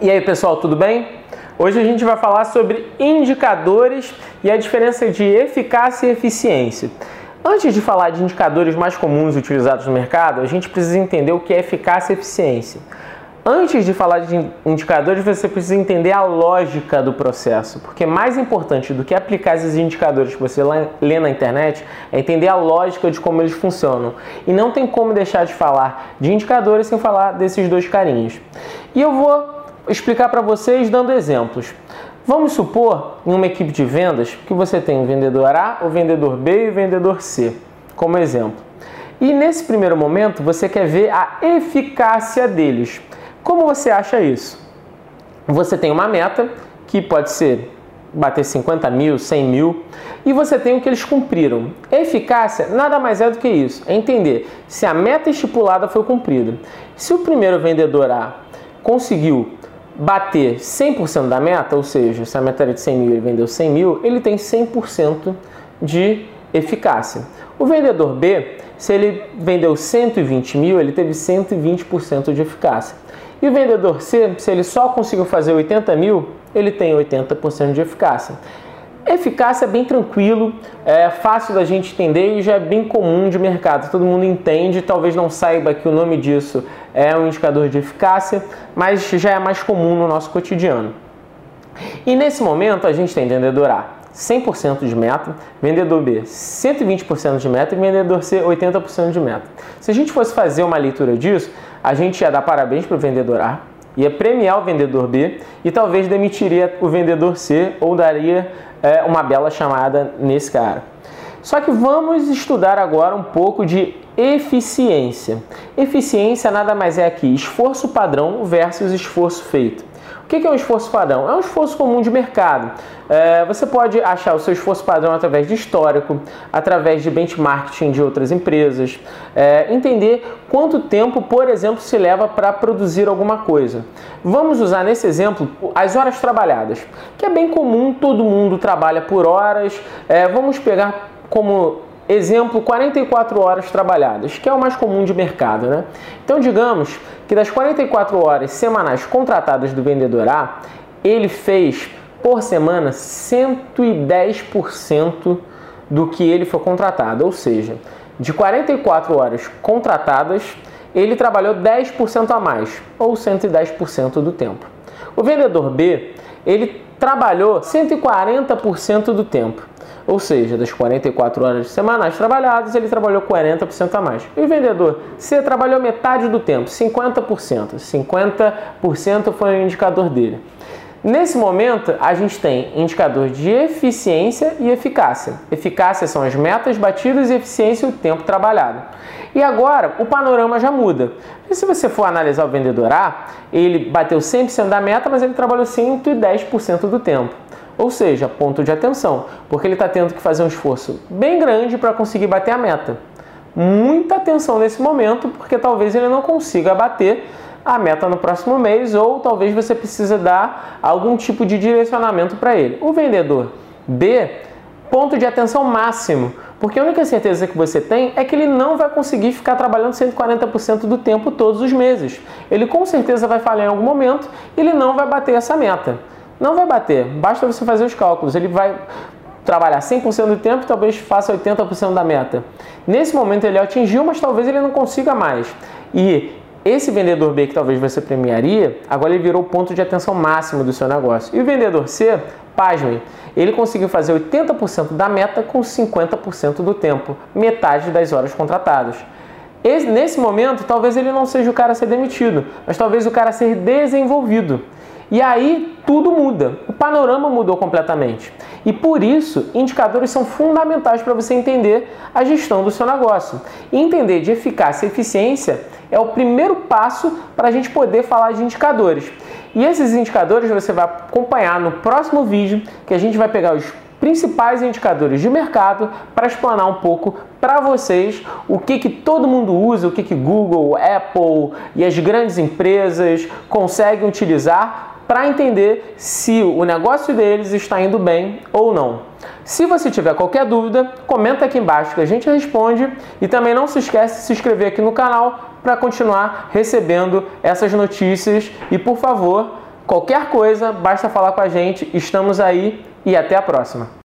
E aí pessoal, tudo bem? Hoje a gente vai falar sobre indicadores e a diferença de eficácia e eficiência. Antes de falar de indicadores mais comuns utilizados no mercado, a gente precisa entender o que é eficácia e eficiência. Antes de falar de indicadores, você precisa entender a lógica do processo, porque mais importante do que aplicar esses indicadores que você lê na internet é entender a lógica de como eles funcionam. E não tem como deixar de falar de indicadores sem falar desses dois carinhos. E eu vou explicar para vocês dando exemplos. Vamos supor, em uma equipe de vendas, que você tem o vendedor A, o vendedor B e o vendedor C, como exemplo. E nesse primeiro momento, você quer ver a eficácia deles. Como você acha isso? Você tem uma meta que pode ser bater 50 mil, 100 mil, e você tem o que eles cumpriram. Eficácia nada mais é do que isso, é entender se a meta estipulada foi cumprida. Se o primeiro vendedor A conseguiu bater 100% da meta, ou seja, se a meta era de 100 mil e ele vendeu 100 mil, ele tem 100% de eficácia. O vendedor B, se ele vendeu 120 mil, ele teve 120% de eficácia. E o vendedor C, se ele só conseguiu fazer 80 mil, ele tem 80% de eficácia. Eficácia é bem tranquilo, é fácil da gente entender e já é bem comum de mercado. Todo mundo entende, talvez não saiba que o nome disso é um indicador de eficácia, mas já é mais comum no nosso cotidiano. E nesse momento a gente tem vendedor A 100% de meta, vendedor B 120% de meta e vendedor C 80% de meta. Se a gente fosse fazer uma leitura disso, a gente ia dar parabéns para o vendedor A, ia premiar o vendedor B e talvez demitiria o vendedor C ou daria é, uma bela chamada nesse cara. Só que vamos estudar agora um pouco de eficiência. Eficiência nada mais é aqui esforço padrão versus esforço feito. O que é um esforço padrão? É um esforço comum de mercado. É, você pode achar o seu esforço padrão através de histórico, através de benchmarking de outras empresas, é, entender quanto tempo, por exemplo, se leva para produzir alguma coisa. Vamos usar nesse exemplo as horas trabalhadas, que é bem comum, todo mundo trabalha por horas. É, vamos pegar como Exemplo, 44 horas trabalhadas, que é o mais comum de mercado, né? Então, digamos que das 44 horas semanais contratadas do vendedor A, ele fez por semana 110% do que ele foi contratado, ou seja, de 44 horas contratadas, ele trabalhou 10% a mais, ou 110% do tempo. O vendedor B, ele trabalhou 140% do tempo. Ou seja, das 44 horas semanais trabalhadas, ele trabalhou 40% a mais. E o vendedor C trabalhou metade do tempo, 50%. 50% foi o indicador dele. Nesse momento, a gente tem indicador de eficiência e eficácia. Eficácia são as metas batidas e eficiência o tempo trabalhado. E agora o panorama já muda. E se você for analisar o vendedor A, ele bateu 100% da meta, mas ele trabalhou 110% do tempo. Ou seja, ponto de atenção, porque ele está tendo que fazer um esforço bem grande para conseguir bater a meta. Muita atenção nesse momento, porque talvez ele não consiga bater a meta no próximo mês, ou talvez você precise dar algum tipo de direcionamento para ele. O vendedor B, ponto de atenção máximo, porque a única certeza que você tem é que ele não vai conseguir ficar trabalhando 140% do tempo todos os meses. Ele com certeza vai falhar em algum momento e ele não vai bater essa meta. Não vai bater, basta você fazer os cálculos. Ele vai trabalhar 100% do tempo, talvez faça 80% da meta. Nesse momento ele atingiu, mas talvez ele não consiga mais. E esse vendedor B que talvez você premiaria, agora ele virou o ponto de atenção máximo do seu negócio. E o vendedor C, pasmem, ele conseguiu fazer 80% da meta com 50% do tempo, metade das horas contratadas. Esse, nesse momento, talvez ele não seja o cara a ser demitido, mas talvez o cara a ser desenvolvido. E aí tudo muda, o panorama mudou completamente. E por isso, indicadores são fundamentais para você entender a gestão do seu negócio. E entender de eficácia e eficiência é o primeiro passo para a gente poder falar de indicadores. E esses indicadores você vai acompanhar no próximo vídeo, que a gente vai pegar os principais indicadores de mercado para explanar um pouco para vocês o que, que todo mundo usa, o que, que Google, Apple e as grandes empresas conseguem utilizar para entender se o negócio deles está indo bem ou não. Se você tiver qualquer dúvida, comenta aqui embaixo que a gente responde e também não se esquece de se inscrever aqui no canal para continuar recebendo essas notícias e por favor, Qualquer coisa, basta falar com a gente. Estamos aí e até a próxima.